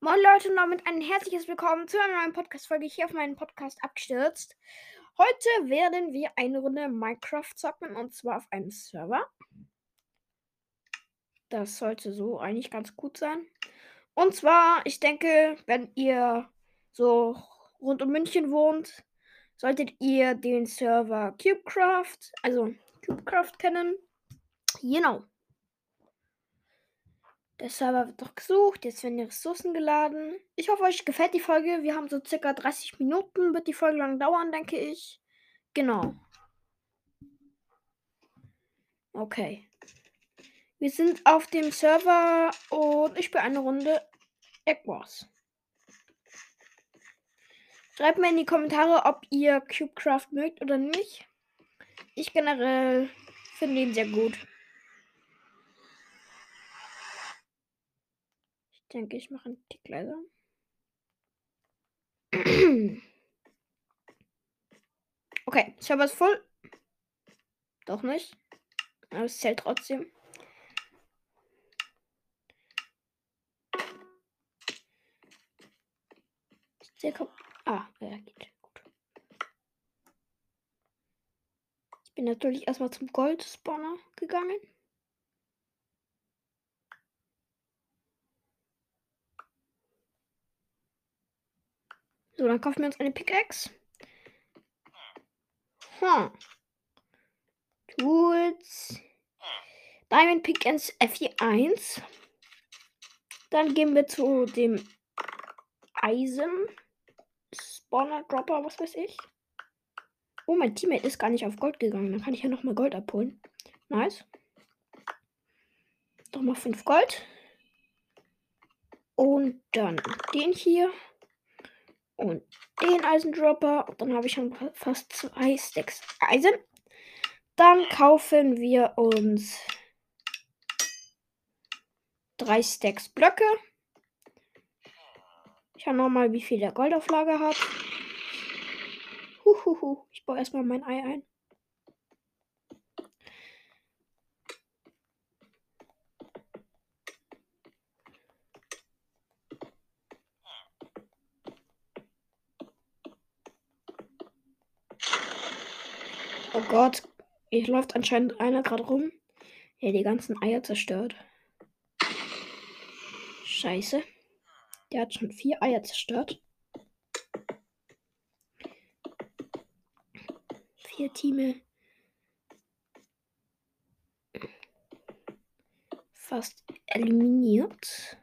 Moin Leute und damit ein herzliches Willkommen zu einer neuen Podcast-Folge hier auf meinen Podcast abgestürzt. Heute werden wir eine Runde Minecraft zocken und zwar auf einem Server. Das sollte so eigentlich ganz gut sein. Und zwar, ich denke, wenn ihr so rund um München wohnt, solltet ihr den Server Cubecraft, also Cubecraft kennen. Genau. Der Server wird doch gesucht. Jetzt werden die Ressourcen geladen. Ich hoffe, euch gefällt die Folge. Wir haben so circa 30 Minuten. Wird die Folge lang dauern, denke ich. Genau. Okay. Wir sind auf dem Server und ich spiele eine Runde Egg Wars. Schreibt mir in die Kommentare, ob ihr Cubecraft mögt oder nicht. Ich generell finde ihn sehr gut. Denke, ich mache einen Tick leiser. Okay, Server ist voll. Doch nicht. Aber es zählt trotzdem. Der. Ah, ja, geht. Gut. Ich bin natürlich erstmal zum Gold-Spawner gegangen. So, dann kaufen wir uns eine Pickaxe. Hm. Tools. Diamond Pickaxe F1. Dann gehen wir zu dem Eisen. Spawner Dropper, was weiß ich. Oh, mein Teammate ist gar nicht auf Gold gegangen. Dann kann ich ja nochmal Gold abholen. Nice. Nochmal 5 Gold. Und dann den hier und den Eisendropper. Und dann habe ich schon fast zwei Stacks Eisen. Dann kaufen wir uns drei Stacks Blöcke. Ich schau nochmal, wie viel der Goldauflage hat. Huhuhu. Ich baue erstmal mein Ei ein. Gott, hier läuft anscheinend einer gerade rum, der die ganzen Eier zerstört. Scheiße. Der hat schon vier Eier zerstört. Vier Teame. Fast eliminiert.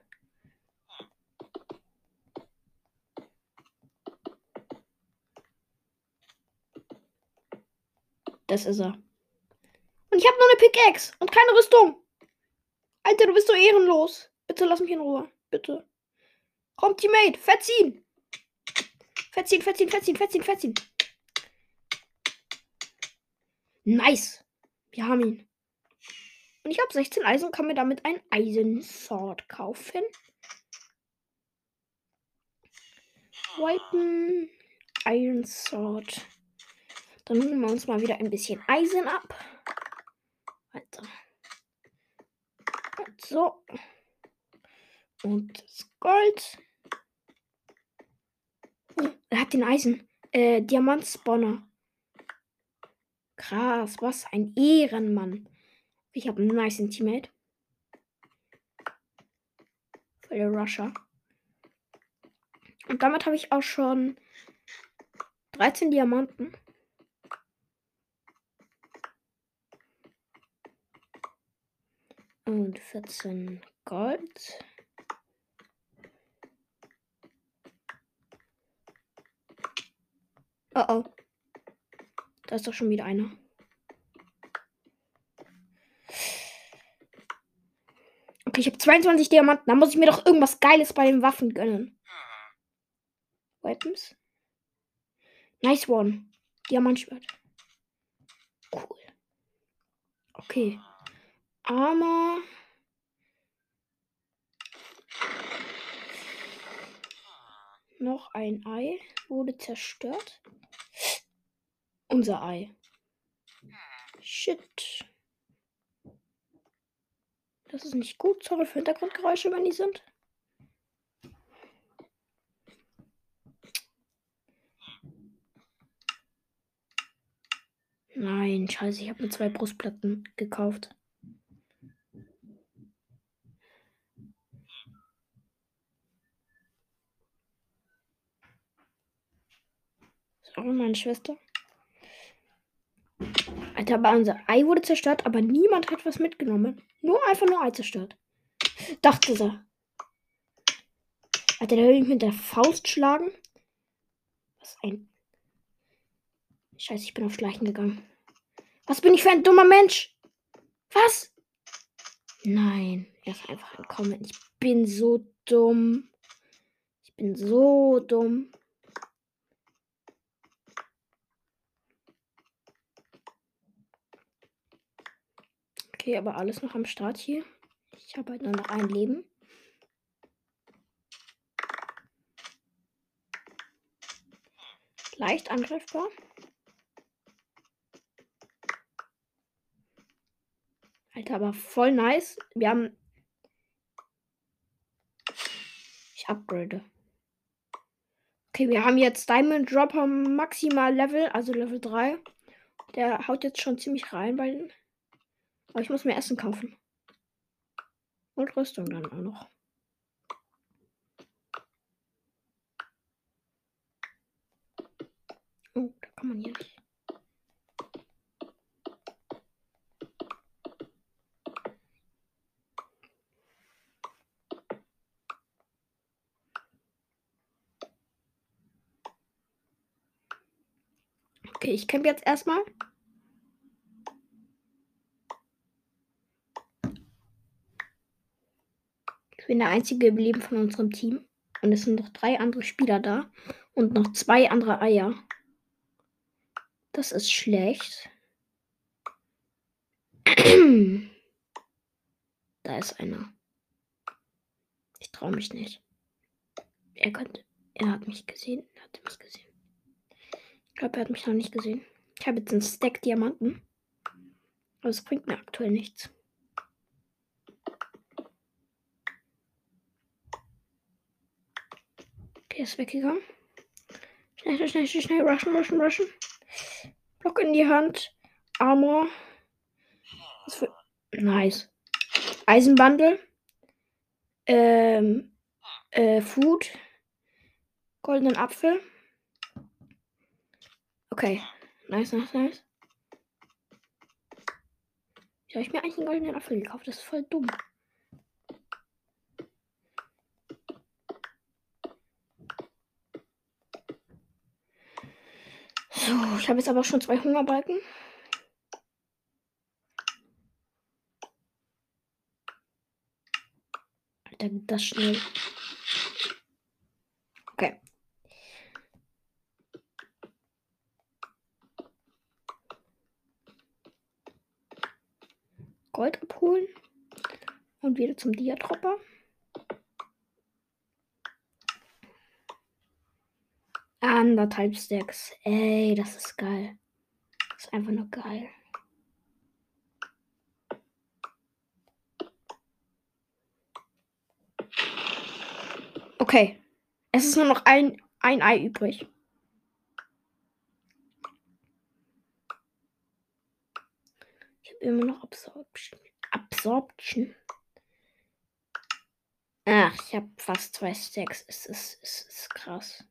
Das ist er. Und ich habe nur eine Pickaxe und keine Rüstung. Alter, du bist so ehrenlos. Bitte lass mich in Ruhe. Bitte. Komm, Teammate. Verziehen. Verziehen, verziehen, verziehen, verziehen, verziehen. Nice. Wir haben ihn. Und ich habe 16 Eisen und kann mir damit ein Eisensword kaufen. Wipen. Iron Sword. Dann holen wir uns mal wieder ein bisschen Eisen ab. Weiter. So. Und das Gold. Oh, er hat den Eisen. Äh, Diamant-Spawner. Krass, was ein Ehrenmann. Ich habe einen nice Teammate. Voll Rusher. Und damit habe ich auch schon 13 Diamanten. Und 14 Gold. Oh oh. Da ist doch schon wieder einer. Okay, ich habe 22 Diamanten. Da muss ich mir doch irgendwas Geiles bei den Waffen gönnen. Weapons. Nice one. Diamantschwert. Cool. Okay. Armer. Noch ein Ei wurde zerstört. Unser Ei. Shit. Das ist nicht gut. Sorry für Hintergrundgeräusche, wenn die sind. Nein, scheiße, ich habe mir zwei Brustplatten gekauft. Sorry, meine Schwester. Alter, aber unser Ei wurde zerstört, aber niemand hat was mitgenommen. Nur einfach nur Ei zerstört. Dachte sie. Alter, der will mich mit der Faust schlagen. Was ein. Scheiße, ich bin auf Schleichen gegangen. Was bin ich für ein dummer Mensch? Was? Nein, er ist einfach entkommen. Ich bin so dumm. Ich bin so dumm. Okay, aber alles noch am Start hier. Ich habe halt nur noch ein Leben. Leicht angreifbar. Alter, aber voll nice. Wir haben. Ich upgrade. Okay, wir haben jetzt Diamond Dropper Maximal Level, also Level 3. Der haut jetzt schon ziemlich rein, weil. Aber ich muss mir Essen kaufen. Und Rüstung dann auch noch. Oh, da kann man hier nicht. Okay, ich kämpfe jetzt erstmal. Bin der einzige im Leben von unserem Team. Und es sind noch drei andere Spieler da. Und noch zwei andere Eier. Das ist schlecht. da ist einer. Ich traue mich nicht. Er könnte. Er hat mich gesehen. Er hat mich gesehen. Ich glaube, er hat mich noch nicht gesehen. Ich habe jetzt einen Stack Diamanten. Aber es bringt mir aktuell nichts. Okay, ist weggegangen. Schnell, schnell, schnell, schnell, rushen, rushen, rushen. Block in die Hand. Armor. Was für. Nice. Eisenbundle. Ähm. Äh, Food. Goldenen Apfel. Okay. Nice, nice, nice. Ich habe mir eigentlich einen goldenen Apfel gekauft. Das ist voll dumm. So, ich habe jetzt aber schon zwei Hungerbalken. Geht das schnell. Okay. Gold abholen. Und wieder zum Diatropper. Anderthalb Stacks. Ey, das ist geil. Das ist einfach nur geil. Okay. Es ist nur noch ein, ein Ei übrig. Ich habe immer noch Absorption. Absorption. Ach, ich habe fast zwei Stacks. Es ist, es ist krass.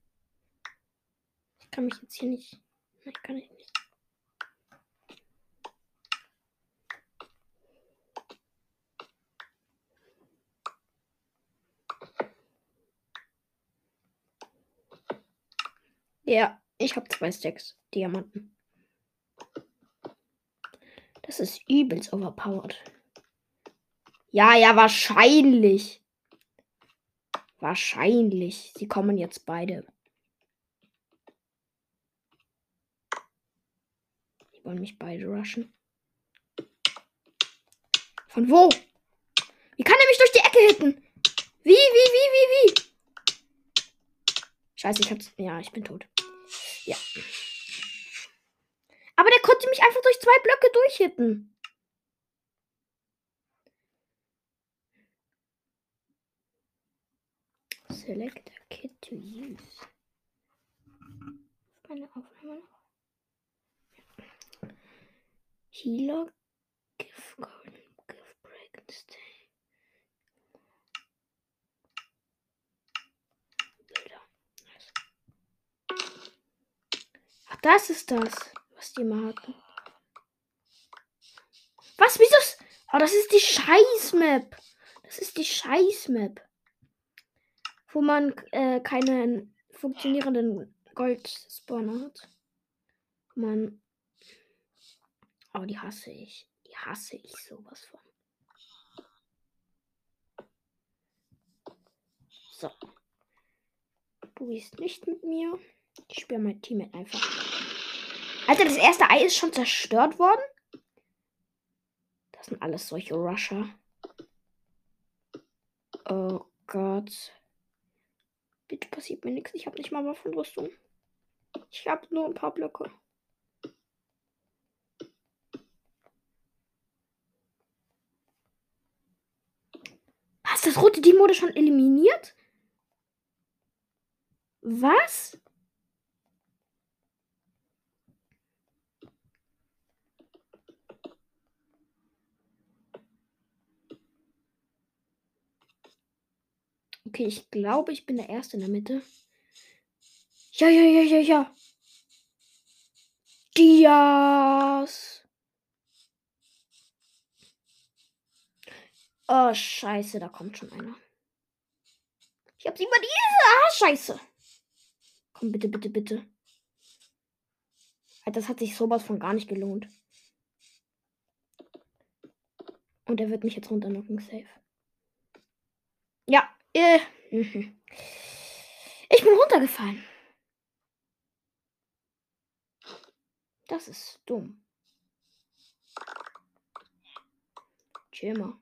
Kann mich jetzt hier nicht. Nein, kann ich nicht. Ja, ich habe zwei Stacks Diamanten. Das ist übelst overpowered. Ja, ja, wahrscheinlich. Wahrscheinlich. Sie kommen jetzt beide. Die wollen mich beide rushen. Von wo? Wie kann er mich durch die Ecke hitten? Wie, wie, wie, wie, wie? Scheiße, ich hab's. Ja, ich bin tot. Ja. Aber der konnte mich einfach durch zwei Blöcke durchhitten. Select a kit to use. Meine Aufnahme noch. Healer. Golden. Give Break and Stay. Bilder. Nice. Ach, das ist das, was die mal hatten. Was? Wieso? Oh, das ist die Scheiß-Map. Das ist die Scheiß-Map. Wo man äh, keinen funktionierenden Gold-Spawner hat. Man. Aber die hasse ich. Die hasse ich sowas von. So. Du bist nicht mit mir. Ich spiele mein Team einfach. Alter, das erste Ei ist schon zerstört worden. Das sind alles solche Rusher. Oh Gott. Bitte passiert mir nichts. Ich habe nicht mal Waffenrüstung. Ich habe nur ein paar Blöcke. Hast das rote Team wurde schon eliminiert? Was? Okay, ich glaube, ich bin der Erste in der Mitte. Ja, ja, ja, ja, ja. Dias. Oh, scheiße, da kommt schon einer. Ich hab sie über diese. Ah, scheiße. Komm, bitte, bitte, bitte. Das hat sich sowas von gar nicht gelohnt. Und er wird mich jetzt runternocken, safe. Ja, äh, mhm. Ich bin runtergefallen. Das ist dumm. Chill mal.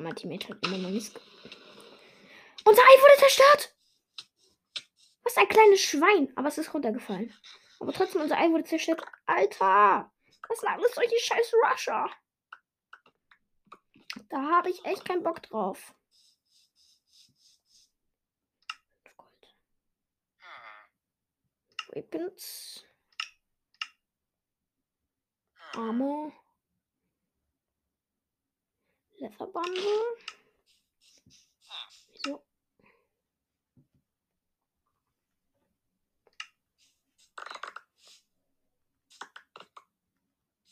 Mein Teammate hat immer noch nichts. Unser Ei wurde zerstört! Was ein kleines Schwein. Aber es ist runtergefallen. Aber trotzdem, unser Ei wurde zerstört. Alter! Was sind alles solche scheiß Rusher? Da habe ich echt keinen Bock drauf. Weapons. Armor. Leather Bundle. Wieso?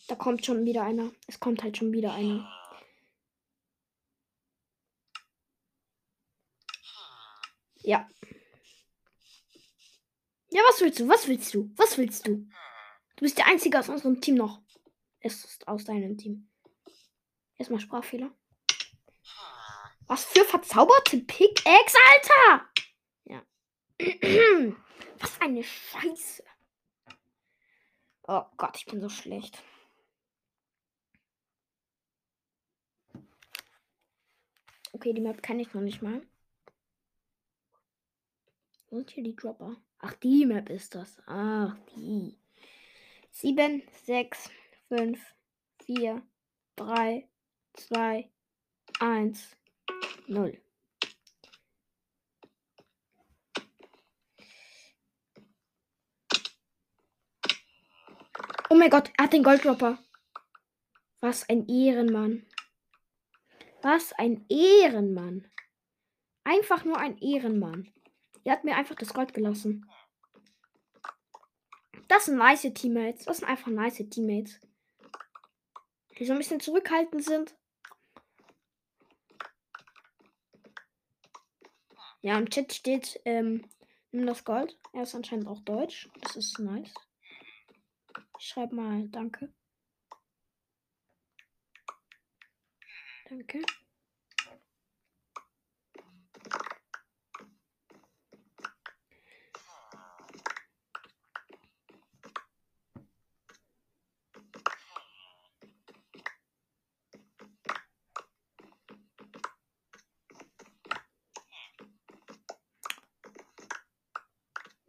Da kommt schon wieder einer. Es kommt halt schon wieder einer. Ja. Ja, was willst du? Was willst du? Was willst du? Du bist der Einzige aus unserem Team noch. Es ist aus deinem Team. Erstmal Sprachfehler. Was für verzauberte Pickaxe, Alter! Ja. Was eine Scheiße. Oh Gott, ich bin so schlecht. Okay, die Map kann ich noch nicht mal. Wo sind hier die Dropper? Ach, die Map ist das. Ach, die. 7, 6, 5, 4, 3, 2, 1, 0. Oh mein Gott, er hat den Golddropper. Was ein Ehrenmann. Was ein Ehrenmann. Einfach nur ein Ehrenmann. Er hat mir einfach das Gold gelassen. Das sind nice Teammates. Das sind einfach nice Teammates. Die so ein bisschen zurückhaltend sind. Ja, im Chat steht, ähm, nimm das Gold. Er ist anscheinend auch Deutsch. Das ist nice. Ich schreibe mal Danke. Danke.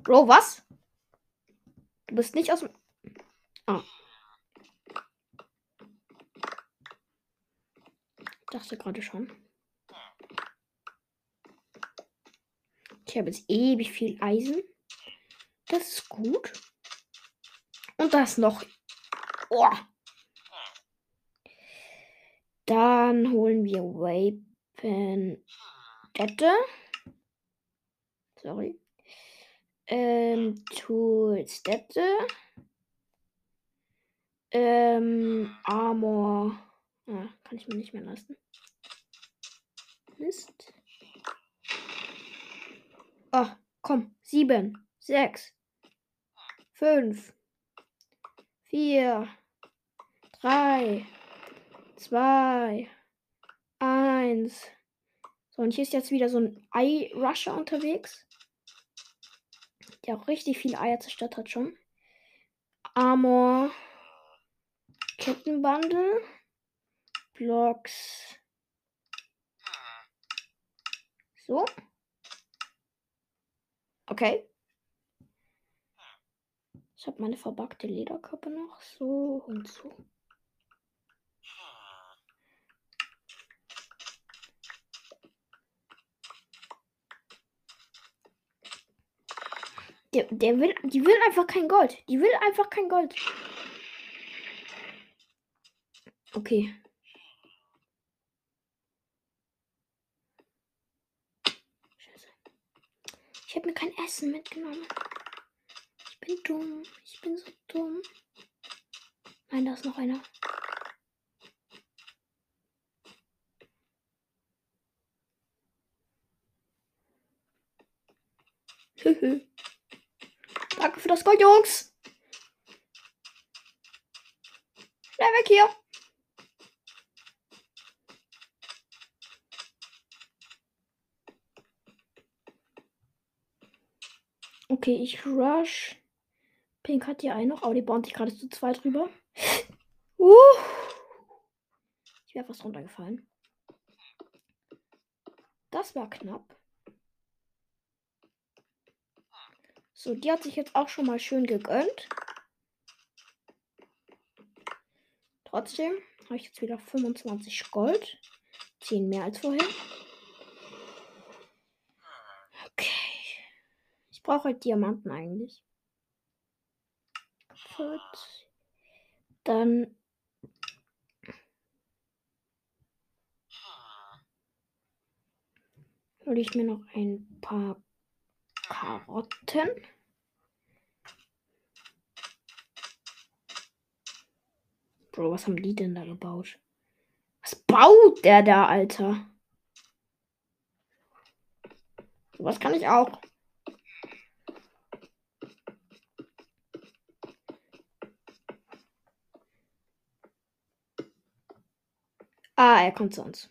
Bro, was? Du bist nicht aus dem. Ah. Dachte gerade schon. Ich habe jetzt ewig viel Eisen. Das ist gut. Und da ist noch Oh. Dann holen wir Dette. Sorry. Ähm, Tools Dette. Ähm, Armor. Ah, kann ich mir nicht mehr leisten. Mist. Ach, komm. Sieben, sechs, fünf, vier, drei, zwei, eins. So, und hier ist jetzt wieder so ein Ei-Rusher unterwegs. Der auch richtig viele Eier zerstört hat schon. Armor. Kettenbundle. Blocks. So. Okay. Ich habe meine verbackte Lederkappe noch. So und so. Der, der will, die will einfach kein Gold. Die will einfach kein Gold. Okay. Scheiße. Ich habe mir kein Essen mitgenommen. Ich bin dumm. Ich bin so dumm. Nein, da ist noch einer. Danke für das Gold, Jungs. Schnell weg hier. Okay, ich rush. Pink hat hier einen noch, aber die bauen sich gerade zu zweit drüber. Uh. Ich wäre fast runtergefallen. Das war knapp. So, die hat sich jetzt auch schon mal schön gegönnt. Trotzdem habe ich jetzt wieder 25 Gold. 10 mehr als vorher. Okay. Ich brauche halt Diamanten eigentlich. Gut. Dann. hole ich mir noch ein paar Karotten. Bro, was haben die denn da gebaut? Was baut der da, Alter? Was kann ich auch? Ah, er kommt zu uns.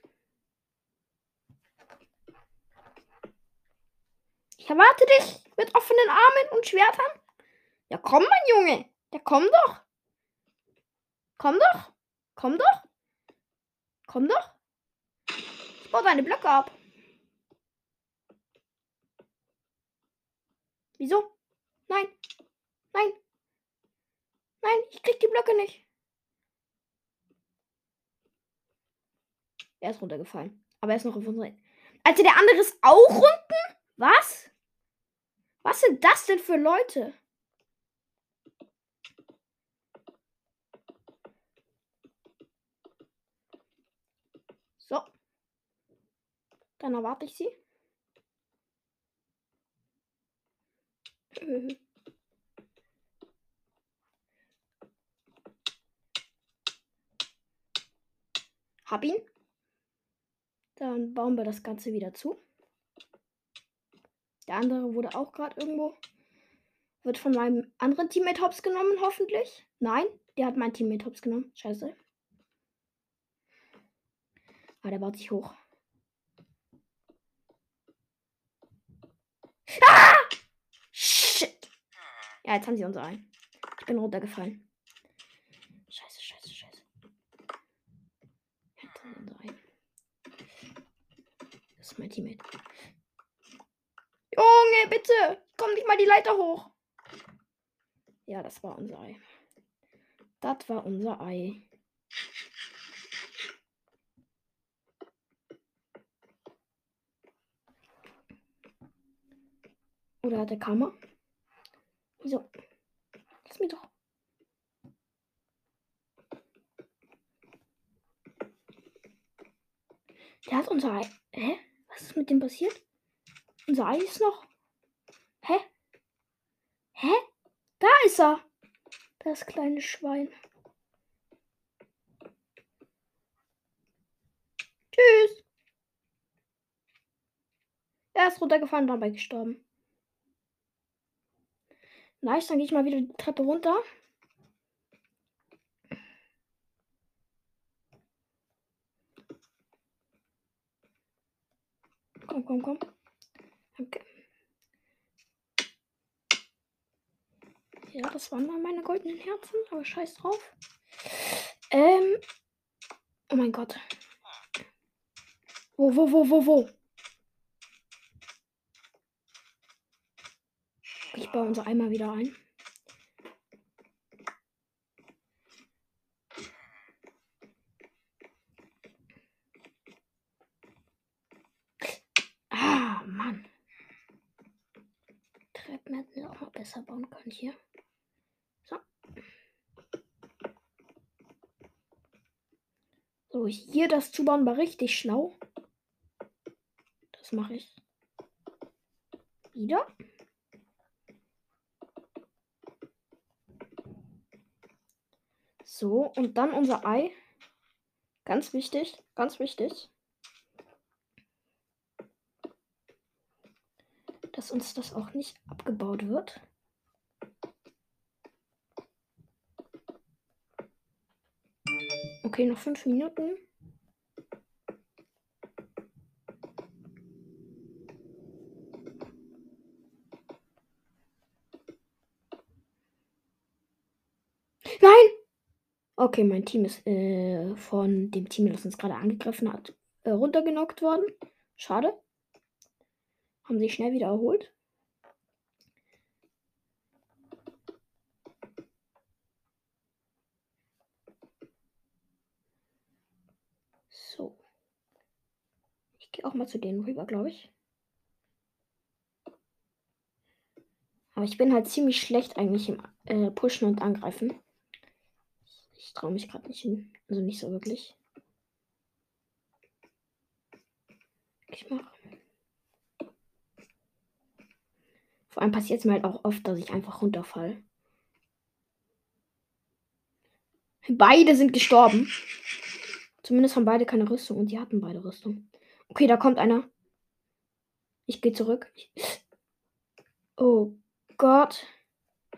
Ich erwarte dich mit offenen Armen und Schwertern. Ja, komm, mein Junge. Ja, komm doch. Komm doch. Komm doch. Komm doch. Ich baue deine Blöcke ab. Wieso? Nein. Nein. Nein, ich krieg die Blöcke nicht. Er ist runtergefallen. Aber er ist noch auf unserer. Also der andere ist auch unten? Was? Was sind das denn für Leute? So. Dann erwarte ich sie. Hab ihn. Dann bauen wir das Ganze wieder zu. Der andere wurde auch gerade irgendwo. Wird von meinem anderen Teammate Hops genommen, hoffentlich. Nein, der hat mein Teammate Hops genommen. Scheiße. Ah, der baut sich hoch. Ah! Shit. Ja, jetzt haben sie uns ein. Ich bin runtergefallen. Scheiße, scheiße, scheiße. Jetzt haben sie uns ein. Das ist mein Teammate. Junge, bitte! Komm nicht mal die Leiter hoch. Ja, das war unser Ei. Das war unser Ei. Oder der Kammer. So. Lass mich doch. Der hat unser Ei. Hä? Was ist mit dem passiert? Unser Ei ist noch. Hä? Hä? Da ist er. Das kleine Schwein. Tschüss. Er ist runtergefahren, dabei gestorben. Nice, dann gehe ich mal wieder die Treppe runter. Komm, komm, komm. Danke. Ja, das waren mal meine goldenen Herzen, aber scheiß drauf. Ähm. Oh mein Gott. Wo, wo, wo, wo, wo? Baue unser Eimer wieder ein. Ah, Mann. Treppen hätten wir auch mal besser bauen können hier. So. So, hier das zubauen war richtig schlau. Das mache ich. Wieder. So, und dann unser Ei. Ganz wichtig, ganz wichtig. Dass uns das auch nicht abgebaut wird. Okay, noch fünf Minuten. Okay, mein Team ist äh, von dem Team, das uns gerade angegriffen hat, äh, runtergenockt worden. Schade. Haben sich schnell wieder erholt. So. Ich gehe auch mal zu denen rüber, glaube ich. Aber ich bin halt ziemlich schlecht eigentlich im äh, Pushen und Angreifen. Ich traue mich gerade nicht hin. Also nicht so wirklich. Ich mache. Vor allem passiert es mir halt auch oft, dass ich einfach runterfall. Beide sind gestorben. Zumindest haben beide keine Rüstung und sie hatten beide Rüstung. Okay, da kommt einer. Ich gehe zurück. Oh Gott.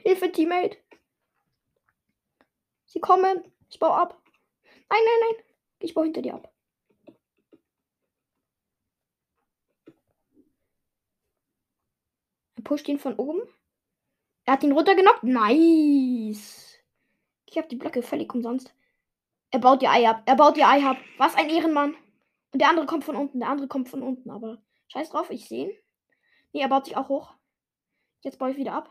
Hilfe, Teammate. Sie kommen. Ich baue ab. Nein, nein, nein. Ich baue hinter dir ab. Er pusht ihn von oben. Er hat ihn runtergenockt. Nice. Ich habe die Blöcke völlig umsonst. Er baut ihr Ei ab. Er baut ihr Ei ab. Was ein Ehrenmann. Und der andere kommt von unten. Der andere kommt von unten. Aber scheiß drauf, ich sehe ihn. Nee, er baut sich auch hoch. Jetzt baue ich wieder ab.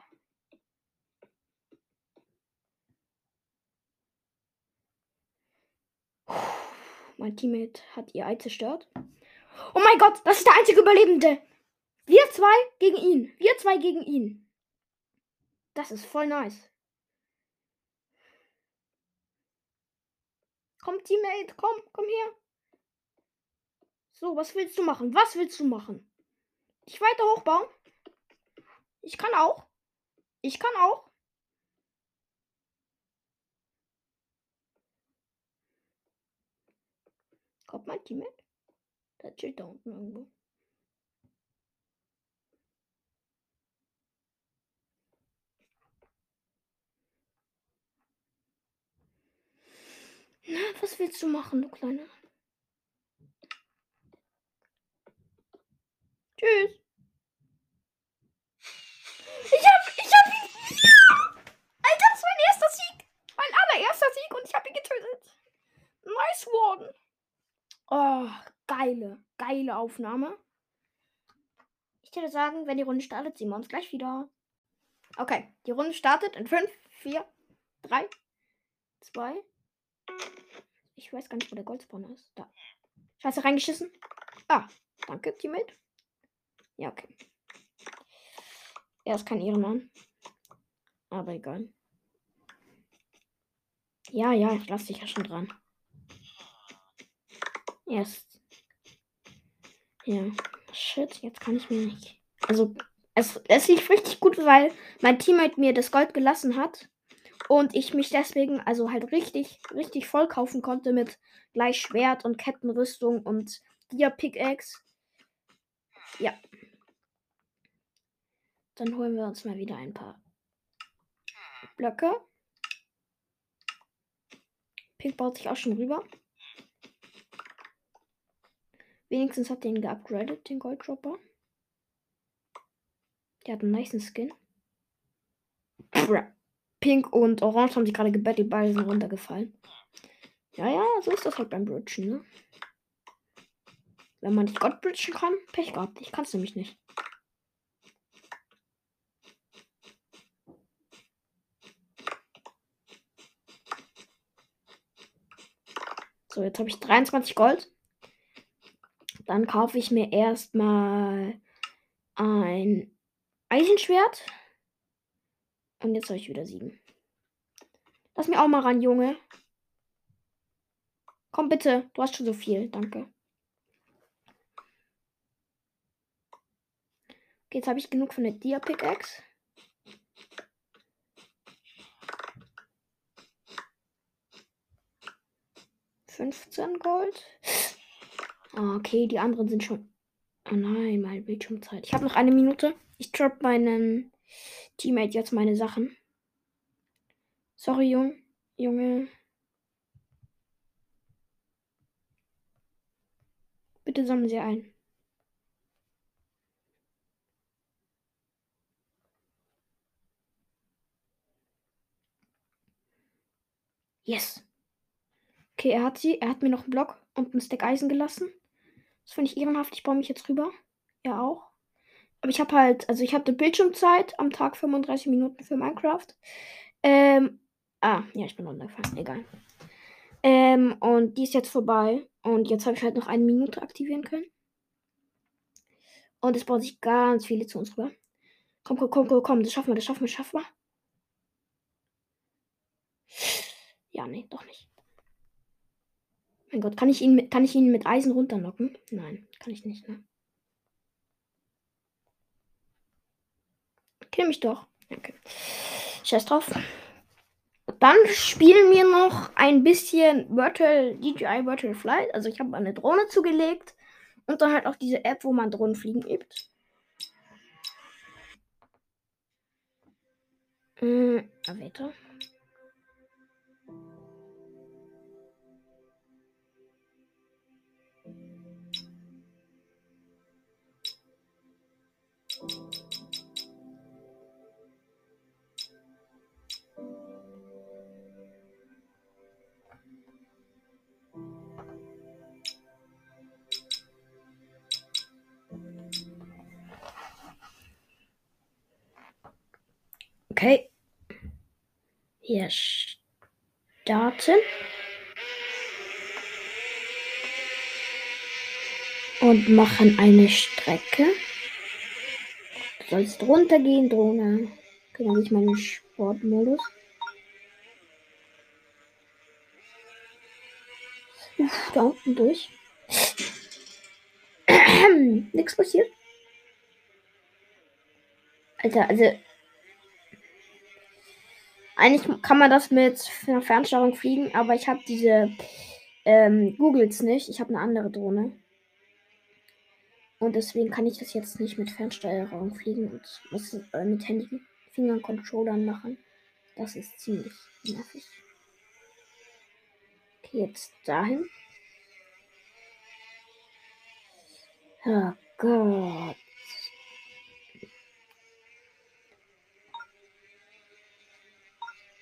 Mein Teammate hat ihr Ei zerstört. Oh mein Gott, das ist der einzige Überlebende. Wir zwei gegen ihn. Wir zwei gegen ihn. Das ist voll nice. Komm, Teammate, komm, komm her. So, was willst du machen? Was willst du machen? Ich weiter hochbauen? Ich kann auch. Ich kann auch. Kommt mein Team mit? Der chillt da unten irgendwo. Na, was willst du machen, du Kleiner? Tschüss. Ich hab, ich hab ihn. Alter, das ist mein erster Sieg. Mein allererster Sieg und ich hab ihn getötet. Nice one. Oh, geile, geile Aufnahme. Ich würde sagen, wenn die Runde startet, sehen wir uns gleich wieder. Okay, die Runde startet in 5, 4, 3, 2. Ich weiß gar nicht, wo der Goldspawner ist. Da. Scheiße, reingeschissen. Ah, danke, Teammate. Ja, okay. Er ist kein Ehrenmann. Aber egal. Ja, ja, ich lasse dich ja schon dran. Erst. Ja. Shit, jetzt kann ich mir nicht. Also, es, es lief richtig gut, weil mein Teammate mir das Gold gelassen hat. Und ich mich deswegen also halt richtig, richtig voll kaufen konnte mit gleich Schwert und Kettenrüstung und Dia Pickaxe. Ja. Dann holen wir uns mal wieder ein paar Blöcke. Pink baut sich auch schon rüber. Wenigstens hat den geupgradet, den Golddropper. Der hat einen nice Skin. Pink und Orange haben sich gerade gebettelt, beide sind runtergefallen. Ja, ja, so ist das halt beim Bridgen, ne? Wenn man nicht Gott bridgen kann, Pech gehabt. Ich kann es nämlich nicht. So, jetzt habe ich 23 Gold. Dann kaufe ich mir erstmal ein Eisenschwert. Und jetzt soll ich wieder siegen. Lass mir auch mal ran, Junge. Komm bitte, du hast schon so viel. Danke. Okay, jetzt habe ich genug von der Dia Pickaxe. Fünfzehn Gold. Okay, die anderen sind schon. Oh nein, meine Bildschirmzeit. Ich habe noch eine Minute. Ich drop meinen Teammate jetzt meine Sachen. Sorry, Jung, Junge. Bitte sammeln Sie ein. Yes. Okay, er hat sie. Er hat mir noch einen Block und einen Stack Eisen gelassen. Das finde ich ehrenhaft. Ich baue mich jetzt rüber. Er auch. Aber ich habe halt, also ich hatte Bildschirmzeit am Tag 35 Minuten für Minecraft. Ähm, ah, ja, ich bin runtergefallen. Egal. Ähm, und die ist jetzt vorbei. Und jetzt habe ich halt noch eine Minute aktivieren können. Und es bauen sich ganz viele zu uns rüber. Komm, komm, komm, komm, komm. Das schaffen wir, das schaffen wir, das schaffen wir. Ja, nee, doch nicht. Mein Gott, kann ich ihn mit, kann ich ihn mit Eisen runterlocken? Nein, kann ich nicht, ne? Kill mich doch. Danke. Scheiß drauf. Dann spielen wir noch ein bisschen Virtual DJI Virtual Flight. Also ich habe eine Drohne zugelegt und dann halt auch diese App, wo man Drohnenfliegen übt. Hm, weiter. Okay. Wir starten. Und machen eine Strecke. Du sollst runtergehen, Drohne. Kümmere sich meinen Sportmodus. Da unten durch. Nichts passiert. Alter, also eigentlich kann man das mit einer Fernsteuerung fliegen, aber ich habe diese ähm, Googles nicht. Ich habe eine andere Drohne. Und deswegen kann ich das jetzt nicht mit Fernsteuerung fliegen und muss äh, mit Handy, Fingern, Controllern machen. Das ist ziemlich nervig. Okay, jetzt dahin. Oh Gott.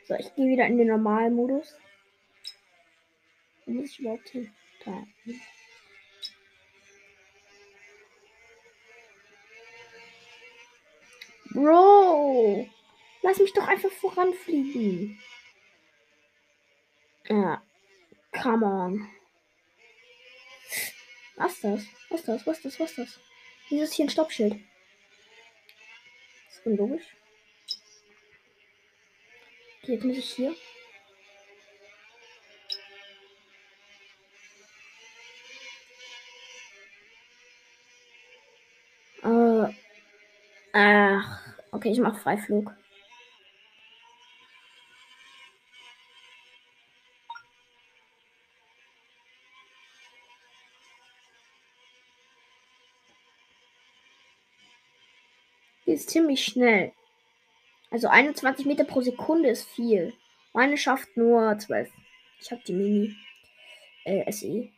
So, ich gehe wieder in den normalen Modus. Wo muss ich überhaupt hin? Da. Bro! Lass mich doch einfach voranfliegen. Ja. Come on. Was ist das? Was ist das? Was ist das? Was ist das? Wieso ist hier ein Stoppschild? Das ist unlogisch. Okay, jetzt muss ich hier. Ach, okay, ich mache Freiflug. Ist ziemlich schnell. Also 21 Meter pro Sekunde ist viel. Meine schafft nur 12. Ich habe die Mini äh, SE.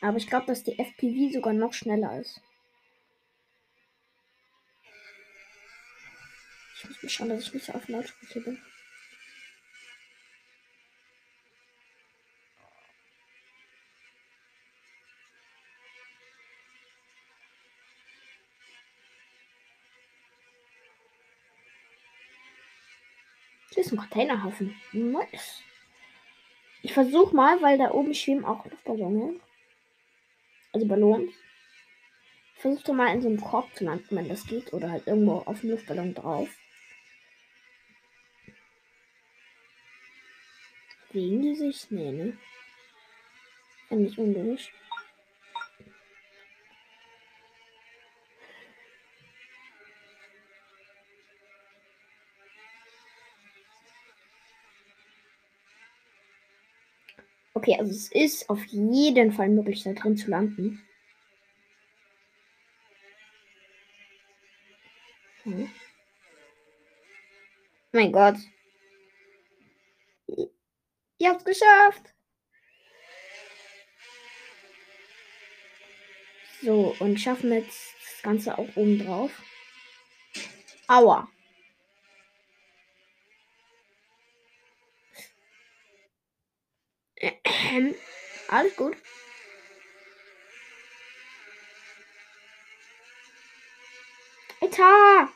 Aber ich glaube, dass die FPV sogar noch schneller ist. Ich muss mal schauen, dass ich nicht auf Lautsprecher bin. Hier ist ein Containerhafen. Nice. Ich versuche mal, weil da oben schwimmen auch Luftballone. Also Ballons. Ich versuche mal in so einem Korb zu landen, wenn das geht. Oder halt irgendwo auf dem Luftballon drauf. Wegen die sich? Nee, ne? Fände ich unlogisch. Okay, also es ist auf jeden Fall möglich, da drin zu landen. Hm. Mein Gott. Ihr habt's geschafft. So, und schaffen jetzt das Ganze auch oben drauf. Aua. Alles gut. Alter!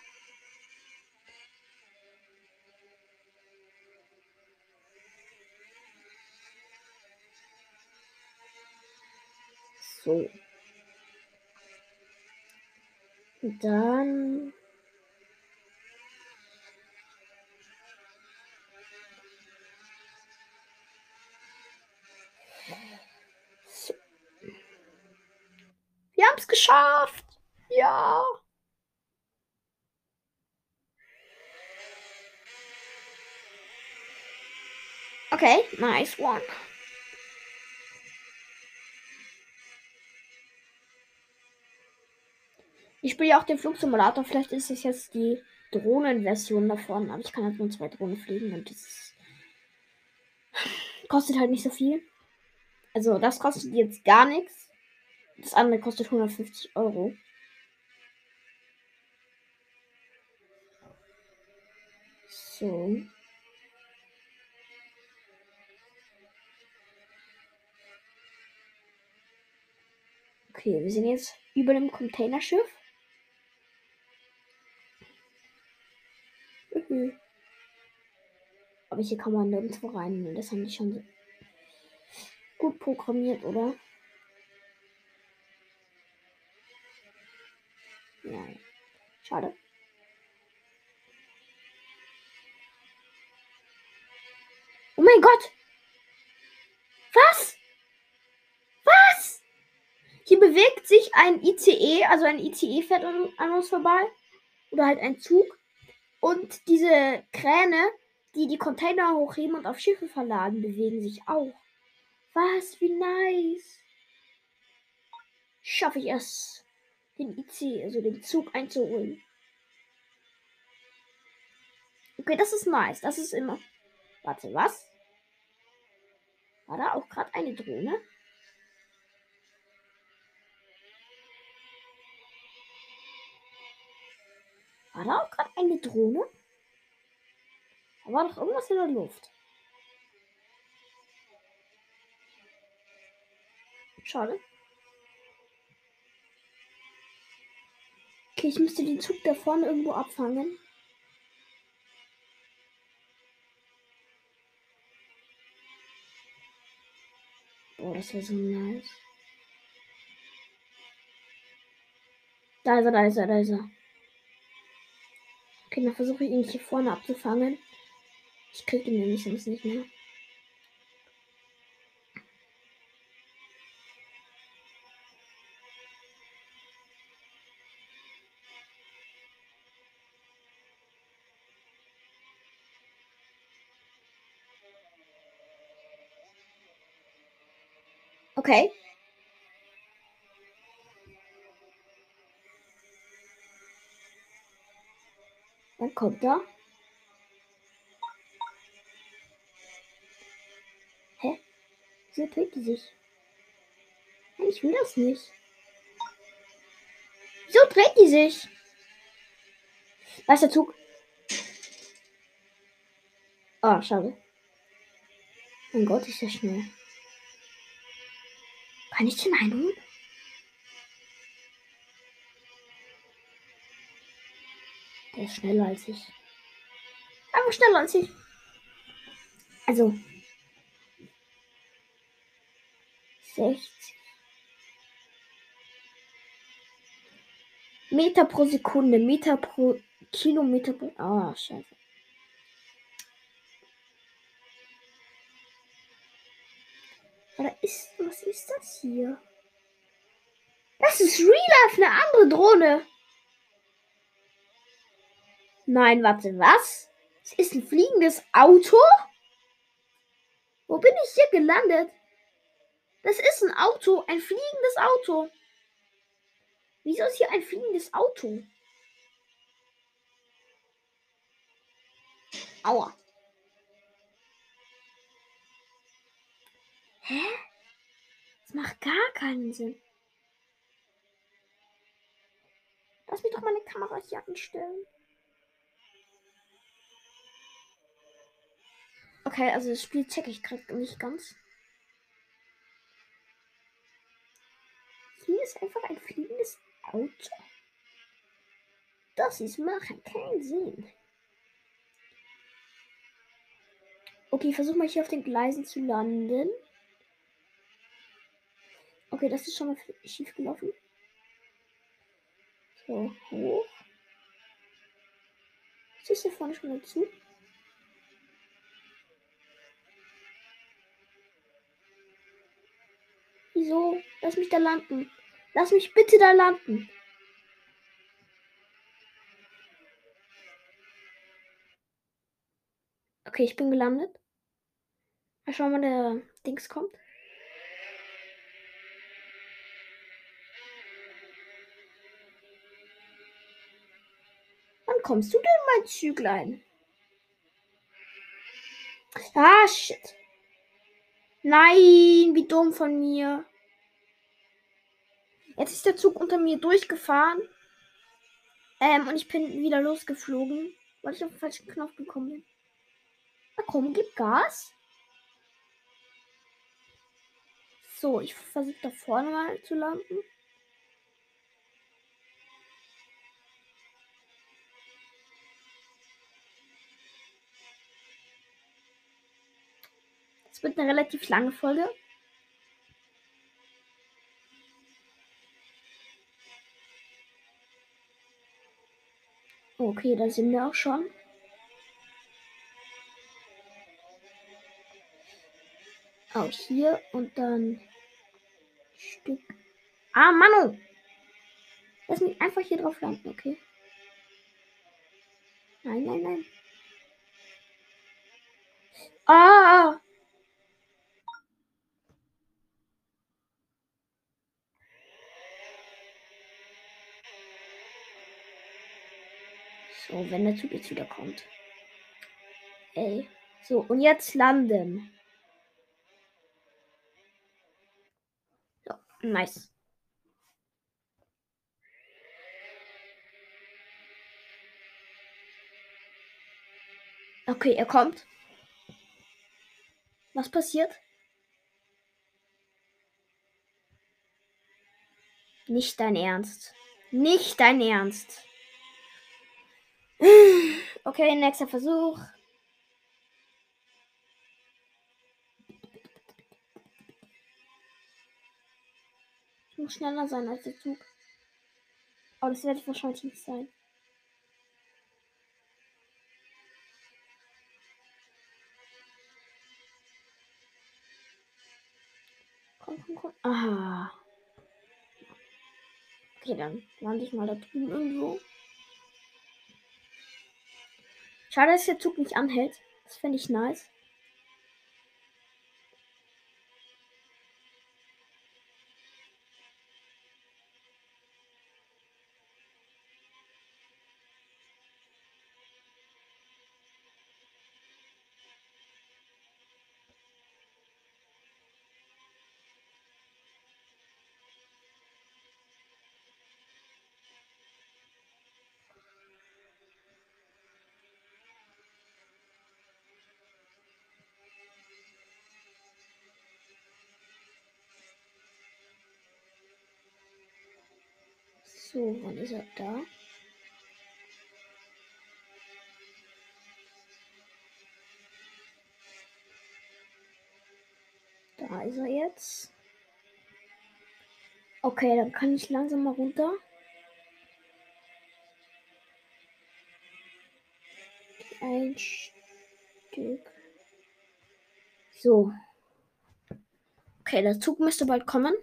So. Dann. So. Wir haben es geschafft. Ja. Okay, nice one. Ich spiele ja auch den Flugsimulator. Vielleicht ist es jetzt die Drohnenversion davon. Aber ich kann halt nur zwei Drohnen fliegen und das kostet halt nicht so viel. Also das kostet jetzt gar nichts. Das andere kostet 150 Euro. So. Okay, wir sind jetzt über dem Containerschiff. Mhm. Aber hier kann man nirgendwo rein. Das haben die schon gut programmiert, oder? Ja. Schade. Oh mein Gott! Was? Hier bewegt sich ein ICE, also ein ICE fährt an uns vorbei. Oder halt ein Zug. Und diese Kräne, die die Container hochheben und auf Schiffe verladen, bewegen sich auch. Was, wie nice. Schaffe ich es, den IC, also den Zug einzuholen. Okay, das ist nice. Das ist immer. Warte, was? War da auch gerade eine Drohne? War da auch gerade eine Drohne? Da war doch irgendwas in der Luft. Schade. Okay, ich müsste den Zug da vorne irgendwo abfangen. Boah, das wäre so nice. Da ist er, da ist er, da ist er. Okay, dann versuche ich ihn hier vorne abzufangen. Ich kriege ihn nämlich sonst nicht mehr. Okay. Kommt er. Hä? Wieso dreht die sich? Nein, ich will das nicht. Wieso dreht die sich? Da ist der Zug. Ah, schade. Mein Gott, ist der schnell. Kann ich den einholen? Ist schneller als ich. Aber schneller als ich. Also. 60. Meter pro Sekunde, Meter pro Kilometer pro. Ah, oh, scheiße. Oder ist. Was ist das hier? Das ist Real Life, eine andere Drohne. Nein, warte, was? Es ist ein fliegendes Auto? Wo bin ich hier gelandet? Das ist ein Auto, ein fliegendes Auto. Wieso ist hier ein fliegendes Auto? Aua. Hä? Das macht gar keinen Sinn. Lass mich doch meine Kamera hier anstellen. Okay, also das Spiel checke ich gerade nicht ganz. Hier ist einfach ein fliegendes Auto. Das ist machen keinen Sinn. Okay, versuch mal hier auf den Gleisen zu landen. Okay, das ist schon mal schief gelaufen. So, hoch. Ist hier vorne schon dazu? Wieso? Lass mich da landen. Lass mich bitte da landen. Okay, ich bin gelandet. Mal schauen, wann der Dings kommt. Wann kommst du denn, mein Züglein? Ah, shit. Nein, wie dumm von mir. Jetzt ist der Zug unter mir durchgefahren. Ähm, und ich bin wieder losgeflogen, weil ich auf den falschen Knopf gekommen bin. Na komm, gib Gas. So, ich versuche da vorne mal zu landen. Es wird eine relativ lange Folge. Okay, da sind wir auch schon. Auch hier und dann Stück. Ah, Manu! Lass mich einfach hier drauf landen, okay? Nein, nein, nein. Ah! So, wenn der Zug jetzt wieder kommt. Ey. So, und jetzt landen. So, nice. Okay, er kommt. Was passiert? Nicht dein Ernst. Nicht dein Ernst. Okay, nächster Versuch. Ich muss schneller sein als der Zug. Aber das werde ich wahrscheinlich nicht sein. Komm, komm, komm. Aha. Okay, dann lande ich mal da drüben irgendwo. Schade, dass der Zug nicht anhält. Das fände ich nice. So, wann ist er da? Da ist er jetzt. Okay, dann kann ich langsam mal runter. Ein Stück. So. Okay, der Zug müsste bald kommen.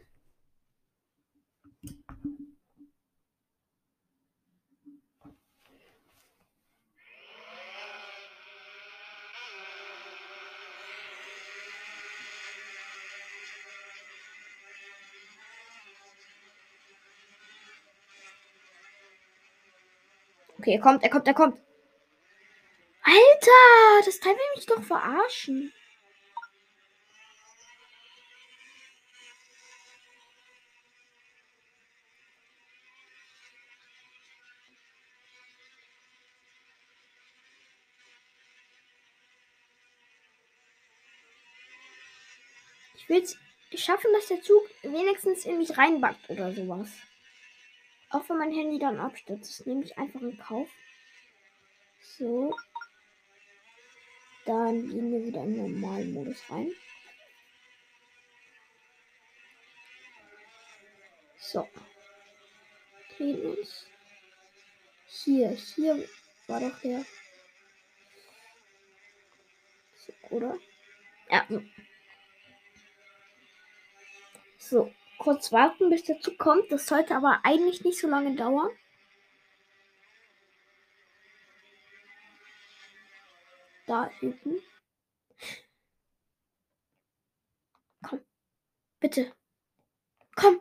Okay, er kommt, er kommt, er kommt. Alter, das Teil will mich doch verarschen. Ich will es schaffen, dass der Zug wenigstens in mich reinbackt oder sowas. Auch wenn mein Handy dann abstürzt. Das nehme ich einfach in Kauf. So. Dann gehen wir wieder in den normalen Modus rein. So. Drehen uns. Hier, hier war doch der. So, oder? Ja. So kurz warten, bis der Zug kommt. Das sollte aber eigentlich nicht so lange dauern. Da hinten. Komm. Bitte. Komm.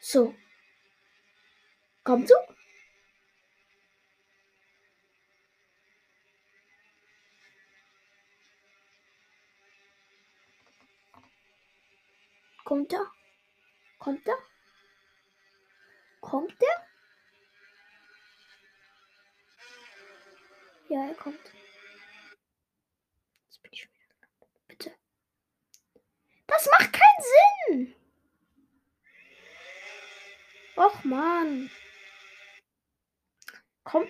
So. Komm du? Kommt er? Kommt er? Kommt er? Ja, er kommt. Jetzt bin ich wieder. Bitte. Das macht keinen Sinn. Och man. Komm.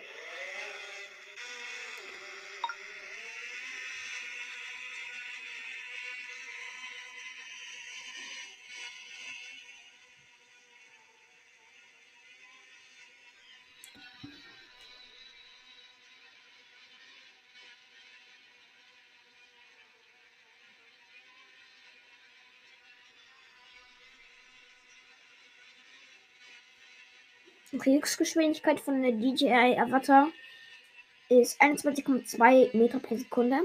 Höchstgeschwindigkeit von der DJI Avatar ist 21,2 Meter pro Sekunde.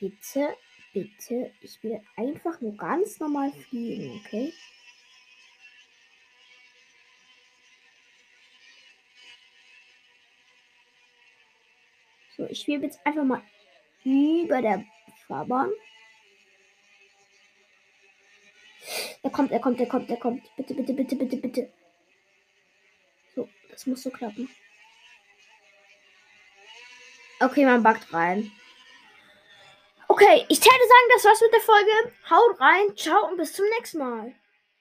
Bitte, bitte, ich will einfach nur ganz normal fliegen, okay? So, ich will jetzt einfach mal über der Fahrbahn. Er kommt, er kommt, er kommt, er kommt. Bitte, bitte, bitte, bitte, bitte. So, das muss so klappen. Okay, man backt rein. Okay, ich werde sagen, das war's mit der Folge. Haut rein, ciao und bis zum nächsten Mal.